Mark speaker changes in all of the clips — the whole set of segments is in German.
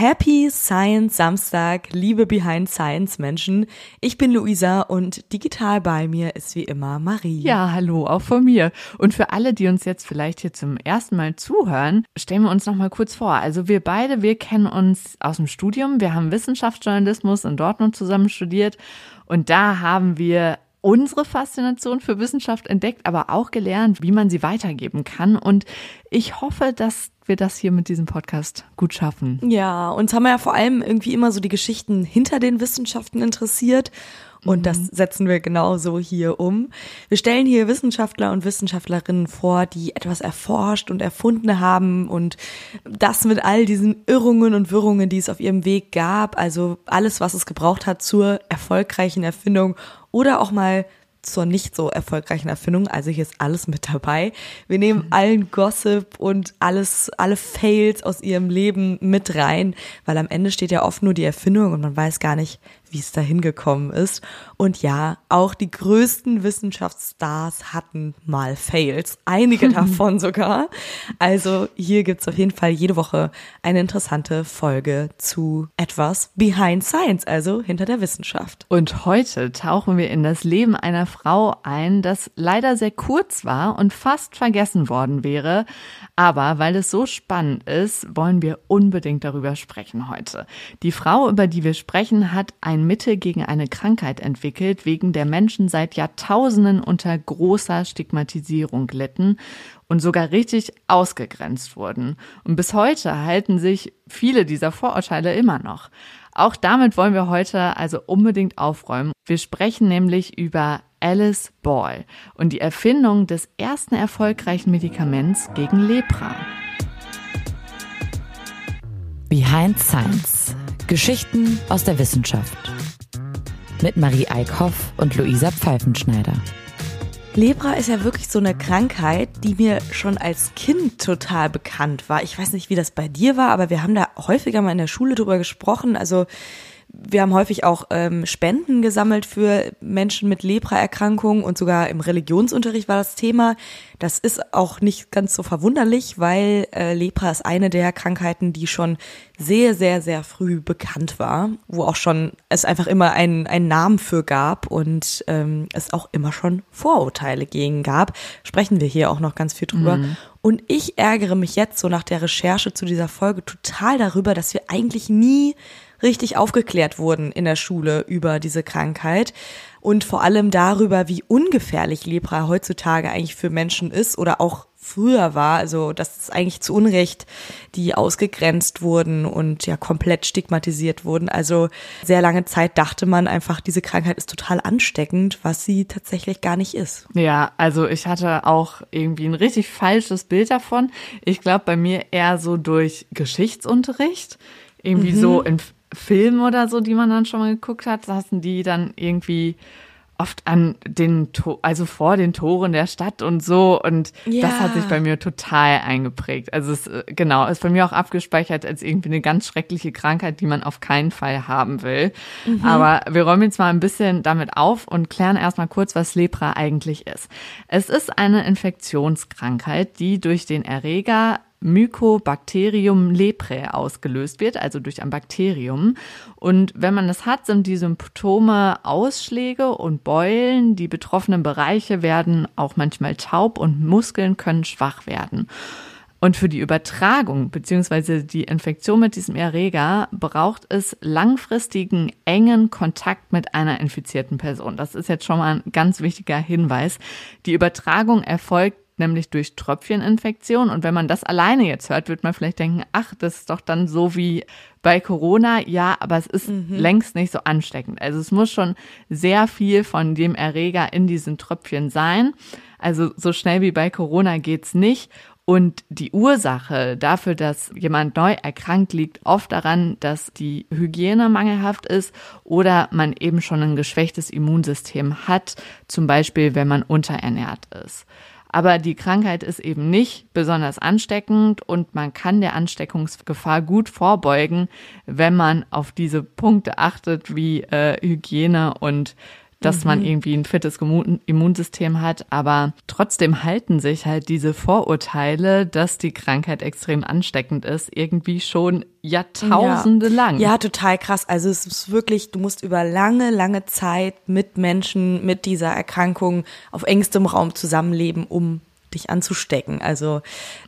Speaker 1: Happy Science Samstag, liebe Behind Science Menschen. Ich bin Luisa und digital bei mir ist wie immer Marie.
Speaker 2: Ja, hallo, auch von mir. Und für alle, die uns jetzt vielleicht hier zum ersten Mal zuhören, stellen wir uns noch mal kurz vor. Also wir beide, wir kennen uns aus dem Studium. Wir haben Wissenschaftsjournalismus in Dortmund zusammen studiert und da haben wir unsere Faszination für Wissenschaft entdeckt, aber auch gelernt, wie man sie weitergeben kann. Und ich hoffe, dass wir das hier mit diesem Podcast gut schaffen.
Speaker 1: Ja, uns haben ja vor allem irgendwie immer so die Geschichten hinter den Wissenschaften interessiert. Und mhm. das setzen wir genauso hier um. Wir stellen hier Wissenschaftler und Wissenschaftlerinnen vor, die etwas erforscht und erfunden haben und das mit all diesen Irrungen und Wirrungen, die es auf ihrem Weg gab. Also alles, was es gebraucht hat zur erfolgreichen Erfindung oder auch mal zur nicht so erfolgreichen Erfindung. Also hier ist alles mit dabei. Wir nehmen mhm. allen Gossip und alles, alle Fails aus ihrem Leben mit rein, weil am Ende steht ja oft nur die Erfindung und man weiß gar nicht, wie es dahin gekommen ist. Und ja, auch die größten Wissenschaftsstars hatten mal Fails. Einige davon sogar. Also hier gibt's auf jeden Fall jede Woche eine interessante Folge zu etwas Behind Science, also hinter der Wissenschaft.
Speaker 2: Und heute tauchen wir in das Leben einer Frau ein, das leider sehr kurz war und fast vergessen worden wäre. Aber weil es so spannend ist, wollen wir unbedingt darüber sprechen heute. Die Frau, über die wir sprechen, hat ein ein Mittel gegen eine Krankheit entwickelt, wegen der Menschen seit Jahrtausenden unter großer Stigmatisierung litten und sogar richtig ausgegrenzt wurden. Und bis heute halten sich viele dieser Vorurteile immer noch. Auch damit wollen wir heute also unbedingt aufräumen. Wir sprechen nämlich über Alice Ball und die Erfindung des ersten erfolgreichen Medikaments gegen Lepra.
Speaker 3: Behind Science Geschichten aus der Wissenschaft. Mit Marie Eickhoff und Luisa Pfeifenschneider.
Speaker 1: Lepra ist ja wirklich so eine Krankheit, die mir schon als Kind total bekannt war. Ich weiß nicht, wie das bei dir war, aber wir haben da häufiger mal in der Schule drüber gesprochen. Also wir haben häufig auch ähm, Spenden gesammelt für Menschen mit Lepra-Erkrankungen und sogar im Religionsunterricht war das Thema. Das ist auch nicht ganz so verwunderlich, weil äh, Lepra ist eine der Krankheiten, die schon sehr, sehr, sehr früh bekannt war, wo auch schon es einfach immer einen, einen Namen für gab und ähm, es auch immer schon Vorurteile gegen gab. Sprechen wir hier auch noch ganz viel drüber. Mhm. Und ich ärgere mich jetzt so nach der Recherche zu dieser Folge total darüber, dass wir eigentlich nie richtig aufgeklärt wurden in der Schule über diese Krankheit und vor allem darüber, wie ungefährlich Lepra heutzutage eigentlich für Menschen ist oder auch früher war, also dass es eigentlich zu Unrecht die ausgegrenzt wurden und ja komplett stigmatisiert wurden. Also sehr lange Zeit dachte man einfach, diese Krankheit ist total ansteckend, was sie tatsächlich gar nicht ist.
Speaker 2: Ja, also ich hatte auch irgendwie ein richtig falsches Bild davon. Ich glaube bei mir eher so durch Geschichtsunterricht irgendwie mhm. so in Filmen oder so, die man dann schon mal geguckt hat, saßen die dann irgendwie oft an den, to also vor den Toren der Stadt und so. Und ja. das hat sich bei mir total eingeprägt. Also es, äh, genau, ist bei mir auch abgespeichert als irgendwie eine ganz schreckliche Krankheit, die man auf keinen Fall haben will. Mhm. Aber wir räumen jetzt mal ein bisschen damit auf und klären erstmal kurz, was Lepra eigentlich ist. Es ist eine Infektionskrankheit, die durch den Erreger Mycobacterium leprae ausgelöst wird, also durch ein Bakterium. Und wenn man das hat, sind die Symptome Ausschläge und Beulen. Die betroffenen Bereiche werden auch manchmal taub und Muskeln können schwach werden. Und für die Übertragung bzw. die Infektion mit diesem Erreger braucht es langfristigen, engen Kontakt mit einer infizierten Person. Das ist jetzt schon mal ein ganz wichtiger Hinweis. Die Übertragung erfolgt nämlich durch Tröpfcheninfektion. Und wenn man das alleine jetzt hört, wird man vielleicht denken, ach, das ist doch dann so wie bei Corona. Ja, aber es ist mhm. längst nicht so ansteckend. Also es muss schon sehr viel von dem Erreger in diesen Tröpfchen sein. Also so schnell wie bei Corona geht's nicht. Und die Ursache dafür, dass jemand neu erkrankt, liegt oft daran, dass die Hygiene mangelhaft ist oder man eben schon ein geschwächtes Immunsystem hat, zum Beispiel wenn man unterernährt ist. Aber die Krankheit ist eben nicht besonders ansteckend und man kann der Ansteckungsgefahr gut vorbeugen, wenn man auf diese Punkte achtet wie äh, Hygiene und dass mhm. man irgendwie ein fittes Immunsystem hat, aber trotzdem halten sich halt diese Vorurteile, dass die Krankheit extrem ansteckend ist, irgendwie schon Jahrtausende
Speaker 1: ja.
Speaker 2: lang.
Speaker 1: Ja, total krass. Also es ist wirklich, du musst über lange, lange Zeit mit Menschen mit dieser Erkrankung auf engstem Raum zusammenleben, um dich anzustecken. Also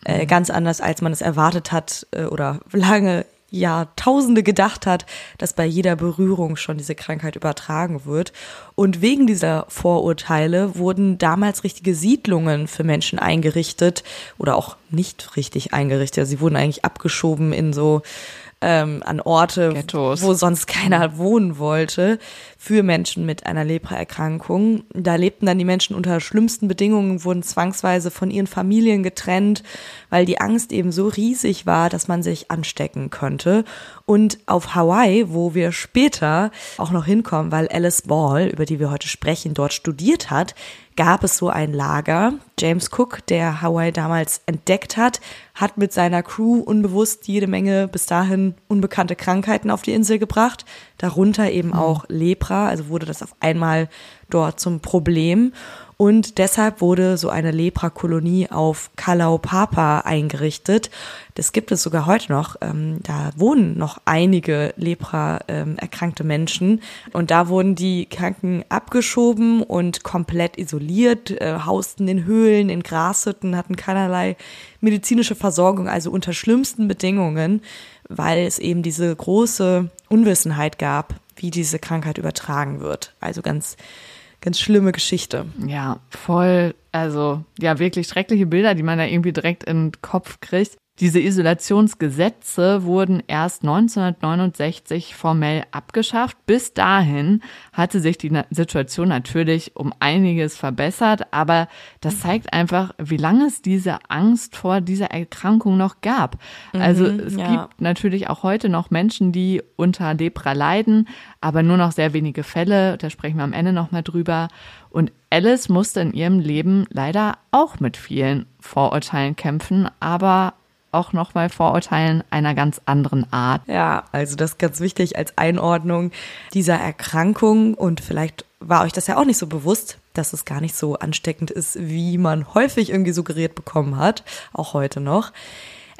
Speaker 1: äh, mhm. ganz anders, als man es erwartet hat äh, oder lange Jahrtausende gedacht hat, dass bei jeder Berührung schon diese Krankheit übertragen wird. Und wegen dieser Vorurteile wurden damals richtige Siedlungen für Menschen eingerichtet oder auch nicht richtig eingerichtet. Sie wurden eigentlich abgeschoben in so ähm, an Orte,
Speaker 2: Ghettos.
Speaker 1: wo sonst keiner wohnen wollte, für Menschen mit einer Lepraerkrankung. Da lebten dann die Menschen unter schlimmsten Bedingungen, wurden zwangsweise von ihren Familien getrennt, weil die Angst eben so riesig war, dass man sich anstecken könnte. Und auf Hawaii, wo wir später auch noch hinkommen, weil Alice Ball, über die wir heute sprechen, dort studiert hat, gab es so ein Lager. James Cook, der Hawaii damals entdeckt hat, hat mit seiner Crew unbewusst jede Menge bis dahin unbekannte Krankheiten auf die Insel gebracht, darunter eben mhm. auch Lepra, also wurde das auf einmal dort zum Problem. Und deshalb wurde so eine Leprakolonie auf Kalaupapa eingerichtet. Das gibt es sogar heute noch. Ähm, da wohnen noch einige Lepra-erkrankte Menschen. Und da wurden die Kranken abgeschoben und komplett isoliert, äh, hausten in Höhlen, in Grashütten, hatten keinerlei medizinische Versorgung, also unter schlimmsten Bedingungen, weil es eben diese große Unwissenheit gab, wie diese Krankheit übertragen wird. Also ganz ganz schlimme Geschichte.
Speaker 2: Ja, voll, also ja, wirklich schreckliche Bilder, die man da irgendwie direkt in den Kopf kriegt. Diese Isolationsgesetze wurden erst 1969 formell abgeschafft. Bis dahin hatte sich die Situation natürlich um einiges verbessert, aber das zeigt einfach, wie lange es diese Angst vor dieser Erkrankung noch gab. Also mhm, es ja. gibt natürlich auch heute noch Menschen, die unter Lepra leiden, aber nur noch sehr wenige Fälle. Da sprechen wir am Ende nochmal drüber. Und Alice musste in ihrem Leben leider auch mit vielen Vorurteilen kämpfen, aber auch noch mal Vorurteilen einer ganz anderen Art.
Speaker 1: Ja, also das ist ganz wichtig als Einordnung dieser Erkrankung und vielleicht war euch das ja auch nicht so bewusst, dass es gar nicht so ansteckend ist, wie man häufig irgendwie suggeriert bekommen hat, auch heute noch.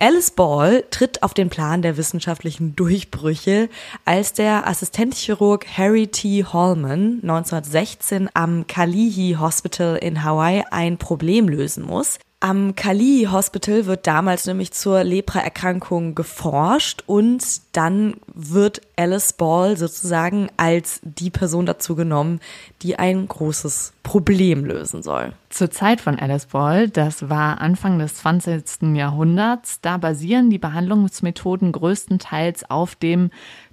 Speaker 1: Alice Ball tritt auf den Plan der wissenschaftlichen Durchbrüche, als der Assistenzchirurg Harry T. Holman 1916 am Kalihi Hospital in Hawaii ein Problem lösen muss. Am Kali Hospital wird damals nämlich zur Lepra-Erkrankung geforscht und dann wird Alice Ball sozusagen als die Person dazu genommen, die ein großes Problem lösen soll.
Speaker 2: Zur Zeit von Alice Ball, das war Anfang des 20. Jahrhunderts, da basieren die Behandlungsmethoden größtenteils auf dem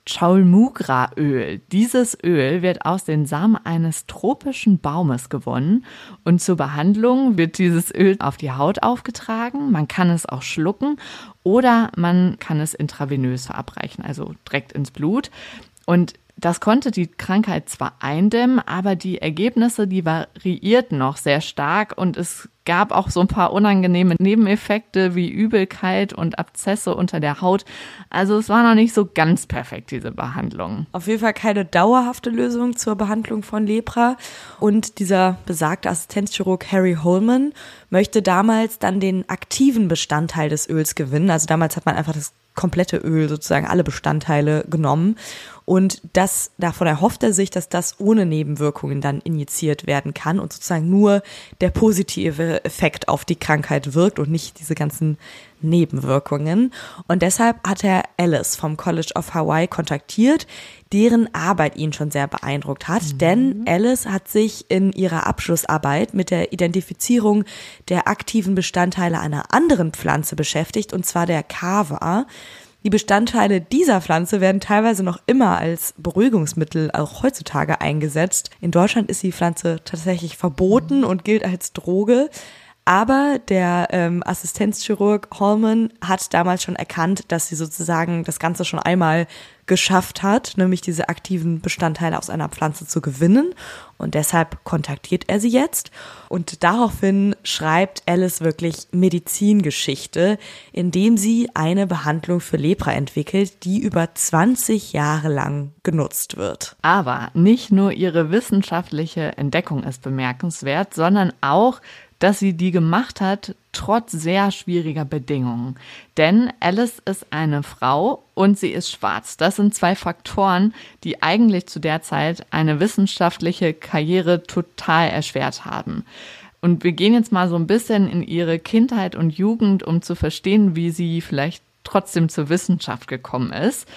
Speaker 2: Chaulmugra-Öl. Dieses Öl wird aus den Samen eines tropischen Baumes gewonnen und zur Behandlung wird dieses Öl auf die Haut aufgetragen. Man kann es auch schlucken oder man kann es intravenös verabreichen, also direkt ins Blut. Und das konnte die Krankheit zwar eindämmen, aber die Ergebnisse, die variierten noch sehr stark und es gab auch so ein paar unangenehme Nebeneffekte wie Übelkeit und Abzesse unter der Haut. Also es war noch nicht so ganz perfekt, diese Behandlung.
Speaker 1: Auf jeden Fall keine dauerhafte Lösung zur Behandlung von Lepra. Und dieser besagte Assistenzchirurg Harry Holman möchte damals dann den aktiven Bestandteil des Öls gewinnen. Also damals hat man einfach das komplette Öl, sozusagen alle Bestandteile genommen. Und das, davon erhofft er sich, dass das ohne Nebenwirkungen dann injiziert werden kann und sozusagen nur der positive Effekt auf die Krankheit wirkt und nicht diese ganzen Nebenwirkungen. Und deshalb hat er Alice vom College of Hawaii kontaktiert, deren Arbeit ihn schon sehr beeindruckt hat. Mhm. Denn Alice hat sich in ihrer Abschlussarbeit mit der Identifizierung der aktiven Bestandteile einer anderen Pflanze beschäftigt, und zwar der Kava. Die Bestandteile dieser Pflanze werden teilweise noch immer als Beruhigungsmittel auch heutzutage eingesetzt. In Deutschland ist die Pflanze tatsächlich verboten und gilt als Droge. Aber der ähm, Assistenzchirurg Holman hat damals schon erkannt, dass sie sozusagen das Ganze schon einmal geschafft hat, nämlich diese aktiven Bestandteile aus einer Pflanze zu gewinnen. Und deshalb kontaktiert er sie jetzt. Und daraufhin schreibt Alice wirklich Medizingeschichte, indem sie eine Behandlung für Lepra entwickelt, die über 20 Jahre lang genutzt wird.
Speaker 2: Aber nicht nur ihre wissenschaftliche Entdeckung ist bemerkenswert, sondern auch, dass sie die gemacht hat, trotz sehr schwieriger Bedingungen. Denn Alice ist eine Frau und sie ist schwarz. Das sind zwei Faktoren, die eigentlich zu der Zeit eine wissenschaftliche Karriere total erschwert haben. Und wir gehen jetzt mal so ein bisschen in ihre Kindheit und Jugend, um zu verstehen, wie sie vielleicht trotzdem zur Wissenschaft gekommen ist.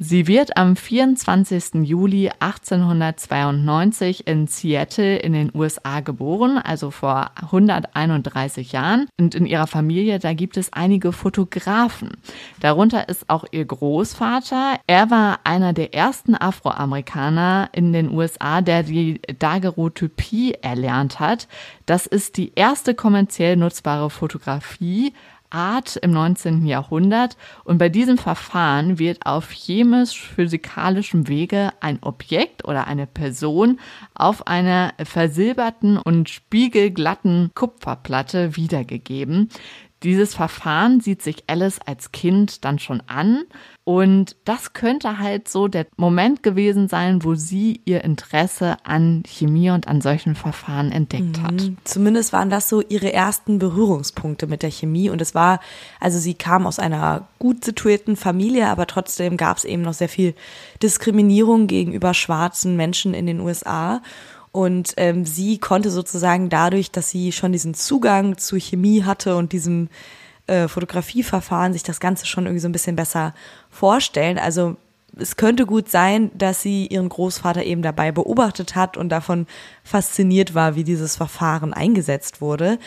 Speaker 2: Sie wird am 24. Juli 1892 in Seattle in den USA geboren, also vor 131 Jahren. Und in ihrer Familie, da gibt es einige Fotografen. Darunter ist auch ihr Großvater. Er war einer der ersten Afroamerikaner in den USA, der die Daguerreotypie erlernt hat. Das ist die erste kommerziell nutzbare Fotografie Art im 19. Jahrhundert und bei diesem Verfahren wird auf chemisch-physikalischem Wege ein Objekt oder eine Person auf einer versilberten und spiegelglatten Kupferplatte wiedergegeben. Dieses Verfahren sieht sich Alice als Kind dann schon an und das könnte halt so der Moment gewesen sein, wo sie ihr Interesse an Chemie und an solchen Verfahren entdeckt hat. Mhm.
Speaker 1: Zumindest waren das so ihre ersten Berührungspunkte mit der Chemie und es war, also sie kam aus einer gut situierten Familie, aber trotzdem gab es eben noch sehr viel Diskriminierung gegenüber schwarzen Menschen in den USA und ähm, sie konnte sozusagen dadurch, dass sie schon diesen Zugang zu Chemie hatte und diesem äh, Fotografieverfahren, sich das Ganze schon irgendwie so ein bisschen besser vorstellen. Also es könnte gut sein, dass sie ihren Großvater eben dabei beobachtet hat und davon fasziniert war, wie dieses Verfahren eingesetzt wurde.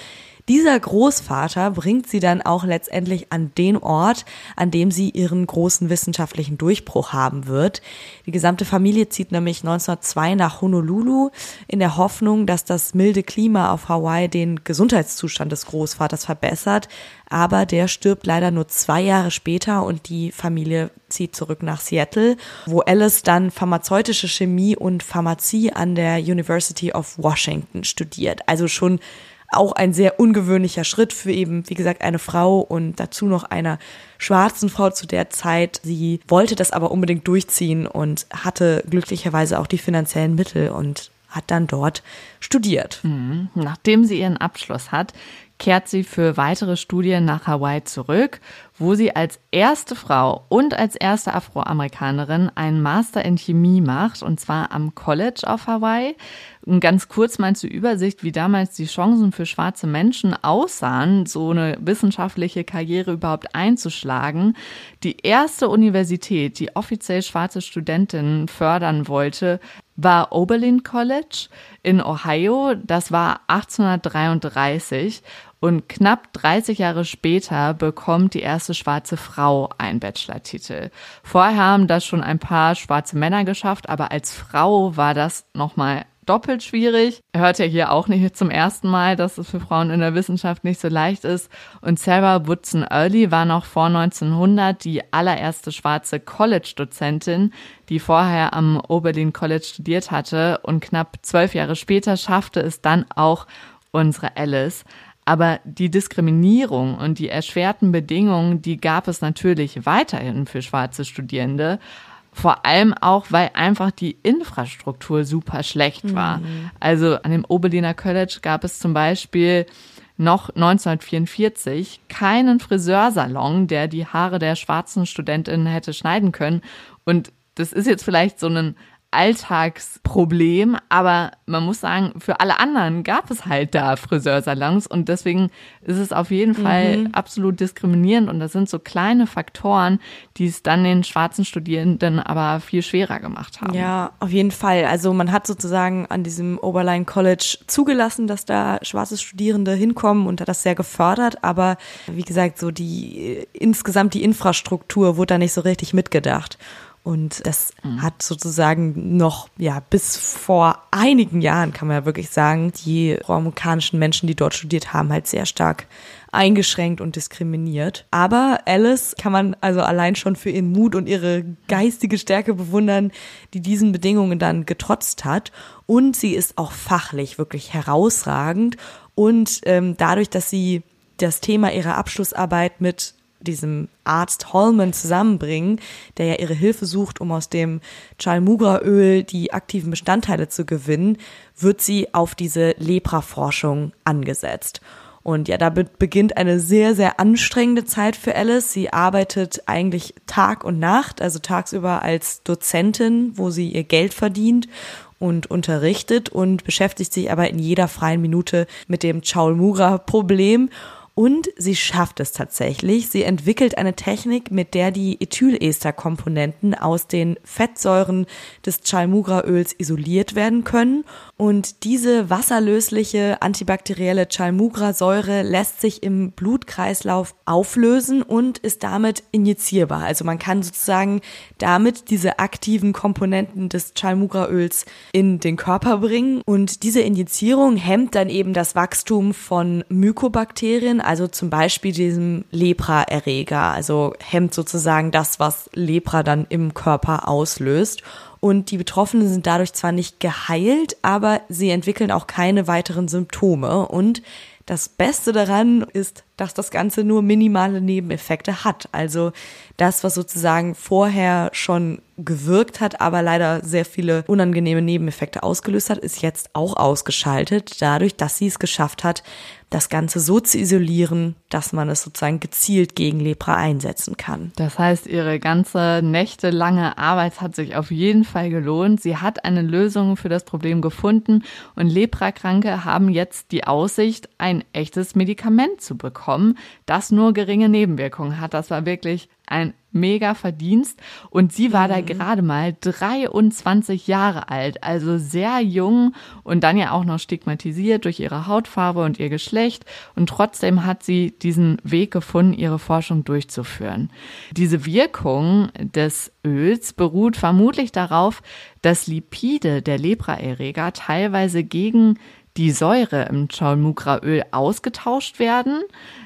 Speaker 1: Dieser Großvater bringt sie dann auch letztendlich an den Ort, an dem sie ihren großen wissenschaftlichen Durchbruch haben wird. Die gesamte Familie zieht nämlich 1902 nach Honolulu in der Hoffnung, dass das milde Klima auf Hawaii den Gesundheitszustand des Großvaters verbessert. Aber der stirbt leider nur zwei Jahre später und die Familie zieht zurück nach Seattle, wo Alice dann pharmazeutische Chemie und Pharmazie an der University of Washington studiert. Also schon auch ein sehr ungewöhnlicher Schritt für eben, wie gesagt, eine Frau und dazu noch einer schwarzen Frau zu der Zeit. Sie wollte das aber unbedingt durchziehen und hatte glücklicherweise auch die finanziellen Mittel und hat dann dort studiert.
Speaker 2: Mhm. Nachdem sie ihren Abschluss hat, kehrt sie für weitere Studien nach Hawaii zurück, wo sie als erste Frau und als erste Afroamerikanerin einen Master in Chemie macht, und zwar am College auf Hawaii. Und ganz kurz mal zur Übersicht, wie damals die Chancen für schwarze Menschen aussahen, so eine wissenschaftliche Karriere überhaupt einzuschlagen. Die erste Universität, die offiziell schwarze Studentinnen fördern wollte, war Oberlin College in Ohio. Das war 1833 und knapp 30 Jahre später bekommt die erste schwarze Frau einen Bachelor-Titel. Vorher haben das schon ein paar schwarze Männer geschafft, aber als Frau war das nochmal doppelt schwierig. Er hört ja hier auch nicht zum ersten Mal, dass es für Frauen in der Wissenschaft nicht so leicht ist. Und Sarah Woodson Early war noch vor 1900 die allererste schwarze College-Dozentin, die vorher am Oberlin College studiert hatte. Und knapp zwölf Jahre später schaffte es dann auch unsere Alice. Aber die Diskriminierung und die erschwerten Bedingungen, die gab es natürlich weiterhin für schwarze Studierende. Vor allem auch, weil einfach die Infrastruktur super schlecht war. Mhm. Also an dem Oberliner College gab es zum Beispiel noch 1944 keinen Friseursalon, der die Haare der schwarzen Studentinnen hätte schneiden können. Und das ist jetzt vielleicht so ein Alltagsproblem, aber man muss sagen, für alle anderen gab es halt da Friseursalons und deswegen ist es auf jeden Fall mhm. absolut diskriminierend und das sind so kleine Faktoren, die es dann den schwarzen Studierenden aber viel schwerer gemacht haben.
Speaker 1: Ja, auf jeden Fall. Also man hat sozusagen an diesem Oberline College zugelassen, dass da schwarze Studierende hinkommen und hat das sehr gefördert, aber wie gesagt, so die insgesamt die Infrastruktur wurde da nicht so richtig mitgedacht. Und das mhm. hat sozusagen noch, ja, bis vor einigen Jahren, kann man ja wirklich sagen, die amerikanischen Menschen, die dort studiert haben, halt sehr stark eingeschränkt und diskriminiert. Aber Alice kann man also allein schon für ihren Mut und ihre geistige Stärke bewundern, die diesen Bedingungen dann getrotzt hat. Und sie ist auch fachlich wirklich herausragend. Und ähm, dadurch, dass sie das Thema ihrer Abschlussarbeit mit diesem Arzt Holman zusammenbringen, der ja ihre Hilfe sucht, um aus dem Chalmugra-Öl die aktiven Bestandteile zu gewinnen, wird sie auf diese Lepra-Forschung angesetzt. Und ja, damit beginnt eine sehr, sehr anstrengende Zeit für Alice. Sie arbeitet eigentlich Tag und Nacht, also tagsüber als Dozentin, wo sie ihr Geld verdient und unterrichtet und beschäftigt sich aber in jeder freien Minute mit dem Chaulmura-Problem und sie schafft es tatsächlich. Sie entwickelt eine Technik, mit der die Ethylester-Komponenten aus den Fettsäuren des Chalmugra-Öls isoliert werden können. Und diese wasserlösliche antibakterielle Chalmugra-Säure lässt sich im Blutkreislauf auflösen und ist damit injizierbar. Also man kann sozusagen damit diese aktiven Komponenten des Chalmugra-Öls in den Körper bringen. Und diese Injizierung hemmt dann eben das Wachstum von Mykobakterien, also zum Beispiel diesem Lepra-Erreger, also hemmt sozusagen das, was Lepra dann im Körper auslöst. Und die Betroffenen sind dadurch zwar nicht geheilt, aber sie entwickeln auch keine weiteren Symptome. Und das Beste daran ist, dass das Ganze nur minimale Nebeneffekte hat. Also das, was sozusagen vorher schon gewirkt hat, aber leider sehr viele unangenehme Nebeneffekte ausgelöst hat, ist jetzt auch ausgeschaltet, dadurch, dass sie es geschafft hat, das Ganze so zu isolieren, dass man es sozusagen gezielt gegen Lepra einsetzen kann.
Speaker 2: Das heißt, ihre ganze nächtelange Arbeit hat sich auf jeden Fall gelohnt. Sie hat eine Lösung für das Problem gefunden und Leprakranke haben jetzt die Aussicht, ein echtes Medikament zu bekommen, das nur geringe Nebenwirkungen hat. Das war wirklich ein mega Verdienst. Und sie war mhm. da gerade mal 23 Jahre alt, also sehr jung und dann ja auch noch stigmatisiert durch ihre Hautfarbe und ihr Geschlecht. Und trotzdem hat sie diesen Weg gefunden, ihre Forschung durchzuführen. Diese Wirkung des Öls beruht vermutlich darauf, dass Lipide der Lepraerreger teilweise gegen die Säure im Chaulmukra-Öl ausgetauscht werden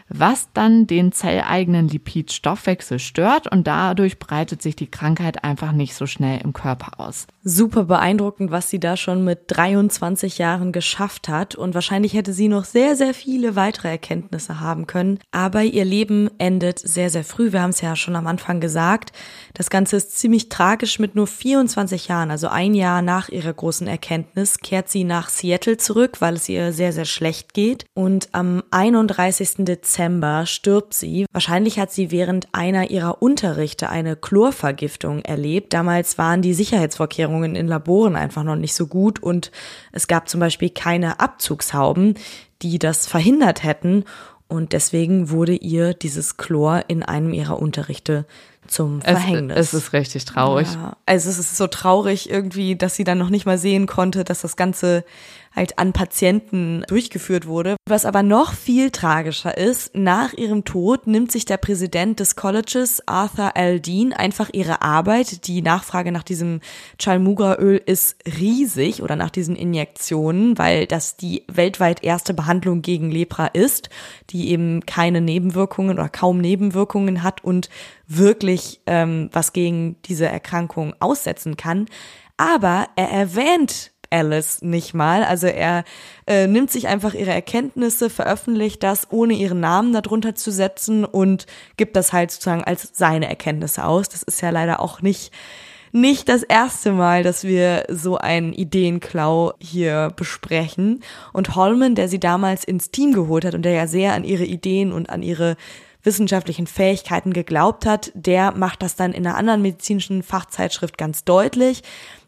Speaker 2: was dann den zelleigenen Lipidstoffwechsel stört und dadurch breitet sich die Krankheit einfach nicht so schnell im Körper aus.
Speaker 1: Super beeindruckend, was sie da schon mit 23 Jahren geschafft hat und wahrscheinlich hätte sie noch sehr, sehr viele weitere Erkenntnisse haben können, aber ihr Leben endet sehr, sehr früh. Wir haben es ja schon am Anfang gesagt. Das Ganze ist ziemlich tragisch mit nur 24 Jahren, also ein Jahr nach ihrer großen Erkenntnis, kehrt sie nach Seattle zurück, weil es ihr sehr, sehr schlecht geht und am 31. Dezember Dezember stirbt sie. Wahrscheinlich hat sie während einer ihrer Unterrichte eine Chlorvergiftung erlebt. Damals waren die Sicherheitsvorkehrungen in Laboren einfach noch nicht so gut und es gab zum Beispiel keine Abzugshauben, die das verhindert hätten. Und deswegen wurde ihr dieses Chlor in einem ihrer Unterrichte zum Verhängnis.
Speaker 2: Es, es ist richtig traurig.
Speaker 1: Ja, also es ist so traurig irgendwie, dass sie dann noch nicht mal sehen konnte, dass das Ganze halt an Patienten durchgeführt wurde. Was aber noch viel tragischer ist, nach ihrem Tod nimmt sich der Präsident des Colleges, Arthur L. Dean, einfach ihre Arbeit. Die Nachfrage nach diesem Chalmugra-Öl ist riesig oder nach diesen Injektionen, weil das die weltweit erste Behandlung gegen Lepra ist, die eben keine Nebenwirkungen oder kaum Nebenwirkungen hat und wirklich ähm, was gegen diese Erkrankung aussetzen kann. Aber er erwähnt Alice nicht mal. Also er äh, nimmt sich einfach ihre Erkenntnisse, veröffentlicht das, ohne ihren Namen darunter zu setzen und gibt das halt sozusagen als seine Erkenntnisse aus. Das ist ja leider auch nicht nicht das erste Mal, dass wir so einen Ideenklau hier besprechen. Und Holman, der sie damals ins Team geholt hat und der ja sehr an ihre Ideen und an ihre wissenschaftlichen Fähigkeiten geglaubt hat, der macht das dann in einer anderen medizinischen Fachzeitschrift ganz deutlich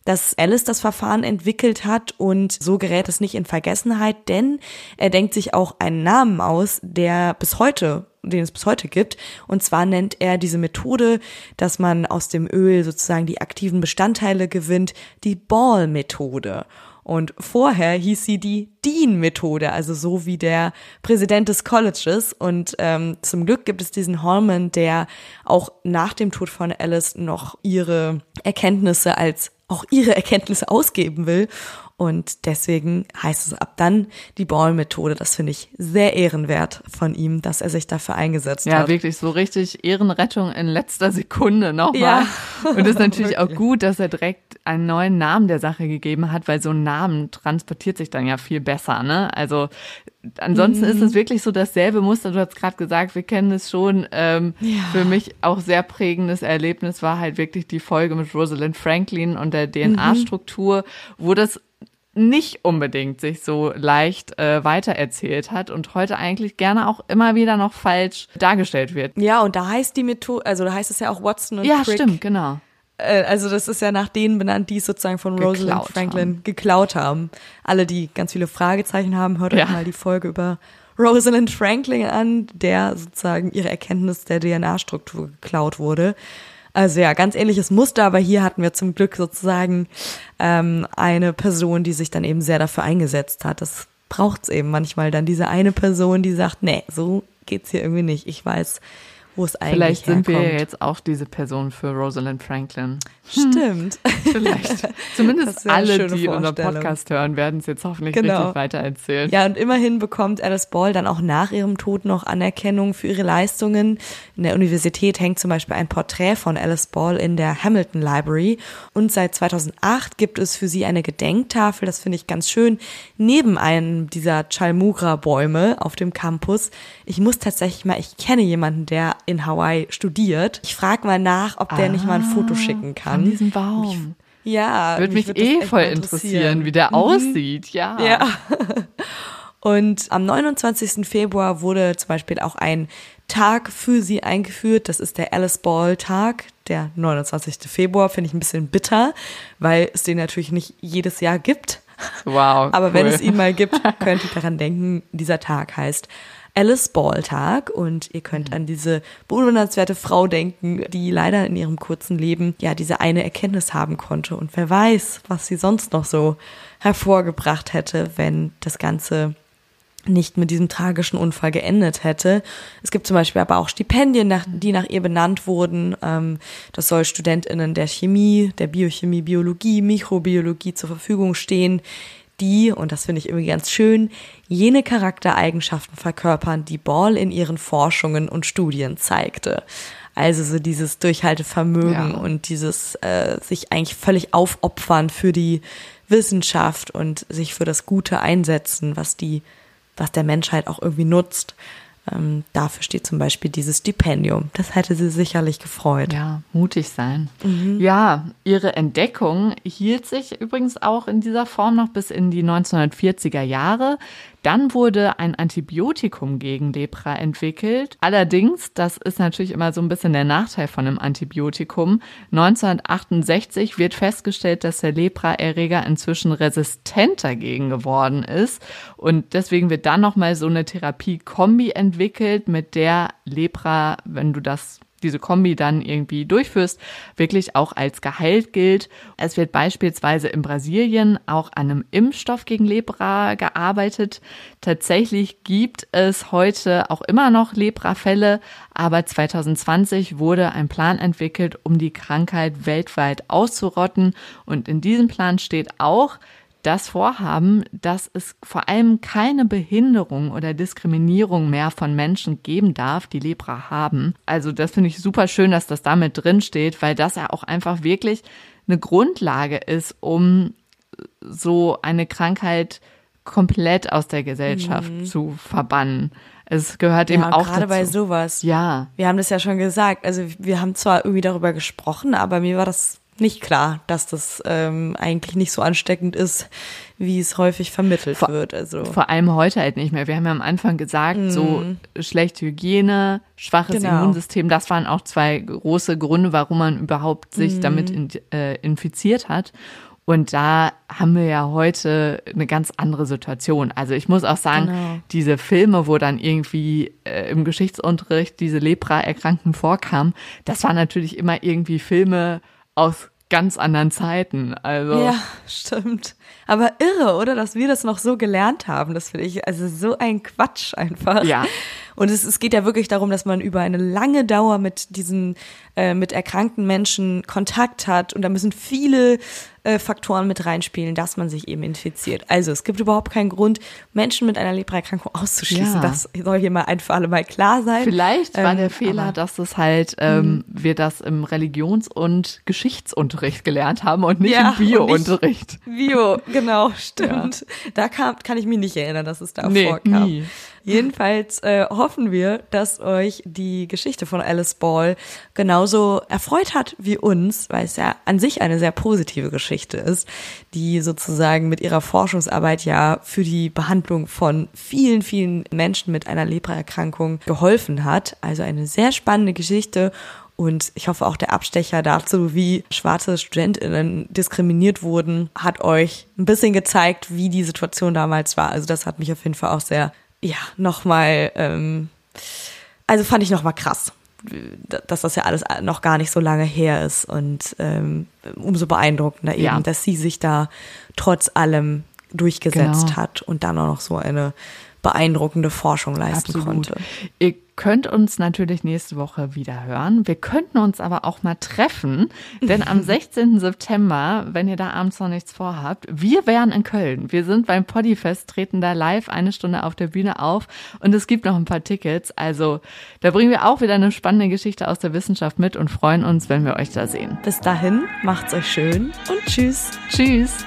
Speaker 1: dass Alice das Verfahren entwickelt hat und so gerät es nicht in Vergessenheit, denn er denkt sich auch einen Namen aus, der bis heute den es bis heute gibt. Und zwar nennt er diese Methode, dass man aus dem Öl sozusagen die aktiven Bestandteile gewinnt, die Ball-Methode. Und vorher hieß sie die Dean-Methode, also so wie der Präsident des Colleges. Und ähm, zum Glück gibt es diesen Holman, der auch nach dem Tod von Alice noch ihre Erkenntnisse als auch ihre Erkenntnisse ausgeben will und deswegen heißt es ab dann die Ball-Methode. Das finde ich sehr ehrenwert von ihm, dass er sich dafür eingesetzt
Speaker 2: ja,
Speaker 1: hat.
Speaker 2: Ja, wirklich so richtig Ehrenrettung in letzter Sekunde nochmal. Ja. Und es ist natürlich auch gut, dass er direkt einen neuen Namen der Sache gegeben hat, weil so ein Namen transportiert sich dann ja viel besser. Ne? Also ansonsten mhm. ist es wirklich so dasselbe Muster. Du hast gerade gesagt, wir kennen es schon. Ähm, ja. Für mich auch sehr prägendes Erlebnis war halt wirklich die Folge mit Rosalind Franklin und der DNA-Struktur, wo das nicht unbedingt sich so leicht äh, weitererzählt hat und heute eigentlich gerne auch immer wieder noch falsch dargestellt wird.
Speaker 1: Ja, und da heißt die Methode, also da heißt es ja auch Watson und
Speaker 2: Ja,
Speaker 1: Crick.
Speaker 2: stimmt, genau.
Speaker 1: Äh, also das ist ja nach denen benannt, die es sozusagen von geklaut Rosalind Franklin haben. geklaut haben. Alle, die ganz viele Fragezeichen haben, hört ja. euch mal die Folge über Rosalind Franklin an, der sozusagen ihre Erkenntnis der DNA-Struktur geklaut wurde. Also ja, ganz ähnliches Muster, aber hier hatten wir zum Glück sozusagen ähm, eine Person, die sich dann eben sehr dafür eingesetzt hat. Das braucht's eben manchmal dann diese eine Person, die sagt, nee, so geht's hier irgendwie nicht. Ich weiß, wo es eigentlich
Speaker 2: Vielleicht sind
Speaker 1: herkommt.
Speaker 2: wir jetzt auch diese Person für Rosalind Franklin.
Speaker 1: Stimmt.
Speaker 2: Vielleicht. Zumindest alle, die unseren Podcast hören, werden es jetzt hoffentlich genau. richtig weitererzählen.
Speaker 1: Ja, und immerhin bekommt Alice Ball dann auch nach ihrem Tod noch Anerkennung für ihre Leistungen. In der Universität hängt zum Beispiel ein Porträt von Alice Ball in der Hamilton Library. Und seit 2008 gibt es für sie eine Gedenktafel, das finde ich ganz schön, neben einem dieser Chalmugra-Bäume auf dem Campus. Ich muss tatsächlich mal, ich kenne jemanden, der in Hawaii studiert. Ich frage mal nach, ob der ah, nicht mal ein Foto ah, schicken kann.
Speaker 2: An diesem Baum.
Speaker 1: Mich, ja.
Speaker 2: Würde mich, mich eh voll interessieren. interessieren, wie der mhm. aussieht. Ja.
Speaker 1: Ja. Und am 29. Februar wurde zum Beispiel auch ein Tag für sie eingeführt. Das ist der Alice Ball Tag, der 29. Februar. Finde ich ein bisschen bitter, weil es den natürlich nicht jedes Jahr gibt.
Speaker 2: Wow.
Speaker 1: Aber cool. wenn es ihn mal gibt, könnt ihr daran denken, dieser Tag heißt Alice Ball Tag und ihr könnt an diese bewundernswerte Frau denken, die leider in ihrem kurzen Leben ja diese eine Erkenntnis haben konnte und wer weiß, was sie sonst noch so hervorgebracht hätte, wenn das Ganze nicht mit diesem tragischen Unfall geendet hätte. Es gibt zum Beispiel aber auch Stipendien, die nach ihr benannt wurden. Ähm, das soll StudentInnen der Chemie, der Biochemie, Biologie, Mikrobiologie zur Verfügung stehen, die, und das finde ich irgendwie ganz schön, jene Charaktereigenschaften verkörpern, die Ball in ihren Forschungen und Studien zeigte. Also so dieses Durchhaltevermögen ja. und dieses äh, sich eigentlich völlig aufopfern für die Wissenschaft und sich für das Gute einsetzen, was die, was der Menschheit auch irgendwie nutzt. Ähm, dafür steht zum Beispiel dieses Stipendium. Das hätte sie sicherlich gefreut.
Speaker 2: Ja, mutig sein. Mhm. Ja, ihre Entdeckung hielt sich übrigens auch in dieser Form noch bis in die 1940er Jahre. Dann wurde ein Antibiotikum gegen Lepra entwickelt. Allerdings, das ist natürlich immer so ein bisschen der Nachteil von einem Antibiotikum. 1968 wird festgestellt, dass der Lepra-Erreger inzwischen resistent dagegen geworden ist. Und deswegen wird dann nochmal so eine Therapie-Kombi entwickelt, mit der Lepra, wenn du das diese Kombi dann irgendwie durchführst, wirklich auch als geheilt gilt. Es wird beispielsweise in Brasilien auch an einem Impfstoff gegen Lepra gearbeitet. Tatsächlich gibt es heute auch immer noch Lepra-Fälle, aber 2020 wurde ein Plan entwickelt, um die Krankheit weltweit auszurotten. Und in diesem Plan steht auch, das Vorhaben, dass es vor allem keine Behinderung oder Diskriminierung mehr von Menschen geben darf, die Lepra haben. Also das finde ich super schön, dass das damit drin steht, weil das ja auch einfach wirklich eine Grundlage ist, um so eine Krankheit komplett aus der Gesellschaft mhm. zu verbannen. Es gehört ja, eben auch
Speaker 1: gerade
Speaker 2: dazu.
Speaker 1: bei sowas.
Speaker 2: Ja.
Speaker 1: Wir haben das ja schon gesagt. Also wir haben zwar irgendwie darüber gesprochen, aber mir war das nicht klar, dass das ähm, eigentlich nicht so ansteckend ist, wie es häufig vermittelt
Speaker 2: vor,
Speaker 1: wird. Also
Speaker 2: vor allem heute halt nicht mehr. Wir haben ja am Anfang gesagt, mm. so schlechte Hygiene, schwaches genau. Immunsystem, das waren auch zwei große Gründe, warum man überhaupt sich mm. damit in, äh, infiziert hat. Und da haben wir ja heute eine ganz andere Situation. Also ich muss auch sagen, genau. diese Filme, wo dann irgendwie äh, im Geschichtsunterricht diese Lepra-Erkrankten vorkamen, das waren natürlich immer irgendwie Filme aus ganz anderen Zeiten. Also
Speaker 1: Ja, stimmt. Aber irre, oder? Dass wir das noch so gelernt haben. Das finde ich, also so ein Quatsch einfach.
Speaker 2: Ja.
Speaker 1: Und es, es geht ja wirklich darum, dass man über eine lange Dauer mit diesen, äh, mit erkrankten Menschen Kontakt hat. Und da müssen viele äh, Faktoren mit reinspielen, dass man sich eben infiziert. Also es gibt überhaupt keinen Grund, Menschen mit einer Lebererkrankung auszuschließen.
Speaker 2: Ja.
Speaker 1: Das soll hier mal ein für alle Mal klar sein.
Speaker 2: Vielleicht war
Speaker 1: Ähm,
Speaker 2: der Fehler,
Speaker 1: aber-
Speaker 2: dass es halt ähm, wir das im Religions- und Geschichtsunterricht gelernt haben und nicht
Speaker 1: Ja,
Speaker 2: im Bio-Unterricht.
Speaker 1: Bio, genau, stimmt. Da kam, kann ich mich nicht erinnern, dass es da
Speaker 2: Nee,
Speaker 1: vorkam.
Speaker 2: nie.
Speaker 1: Jedenfalls äh, hoffen wir, dass euch die Geschichte von Alice Ball genauso erfreut hat wie uns, weil es ja an sich eine sehr positive Geschichte ist, die sozusagen mit ihrer Forschungsarbeit ja für die Behandlung von vielen, vielen Menschen mit einer Lebererkrankung geholfen hat. Also eine sehr spannende Geschichte. Und ich hoffe auch der Abstecher dazu, wie schwarze StudentInnen diskriminiert wurden, hat euch ein bisschen gezeigt, wie die Situation damals war. Also das hat mich auf jeden Fall auch sehr, ja, nochmal, ähm, also fand ich nochmal krass, dass das ja alles noch gar nicht so lange her ist und ähm, umso beeindruckender eben,
Speaker 2: Ja.
Speaker 1: dass sie sich da trotz allem durchgesetzt
Speaker 2: Genau.
Speaker 1: hat und dann auch noch so eine beeindruckende Forschung leisten
Speaker 2: Absolut.
Speaker 1: konnte.
Speaker 2: Ihr könnt uns natürlich nächste Woche wieder hören. Wir könnten uns aber auch mal treffen, denn am 16. September, wenn ihr da abends noch nichts vorhabt, wir wären in Köln. Wir sind beim Poddyfest, treten da live eine Stunde auf der Bühne auf und es gibt noch ein paar Tickets. Also da bringen wir auch wieder eine spannende Geschichte aus der Wissenschaft mit und freuen uns, wenn wir euch da sehen.
Speaker 1: Bis dahin, macht's euch schön und tschüss.
Speaker 2: Tschüss!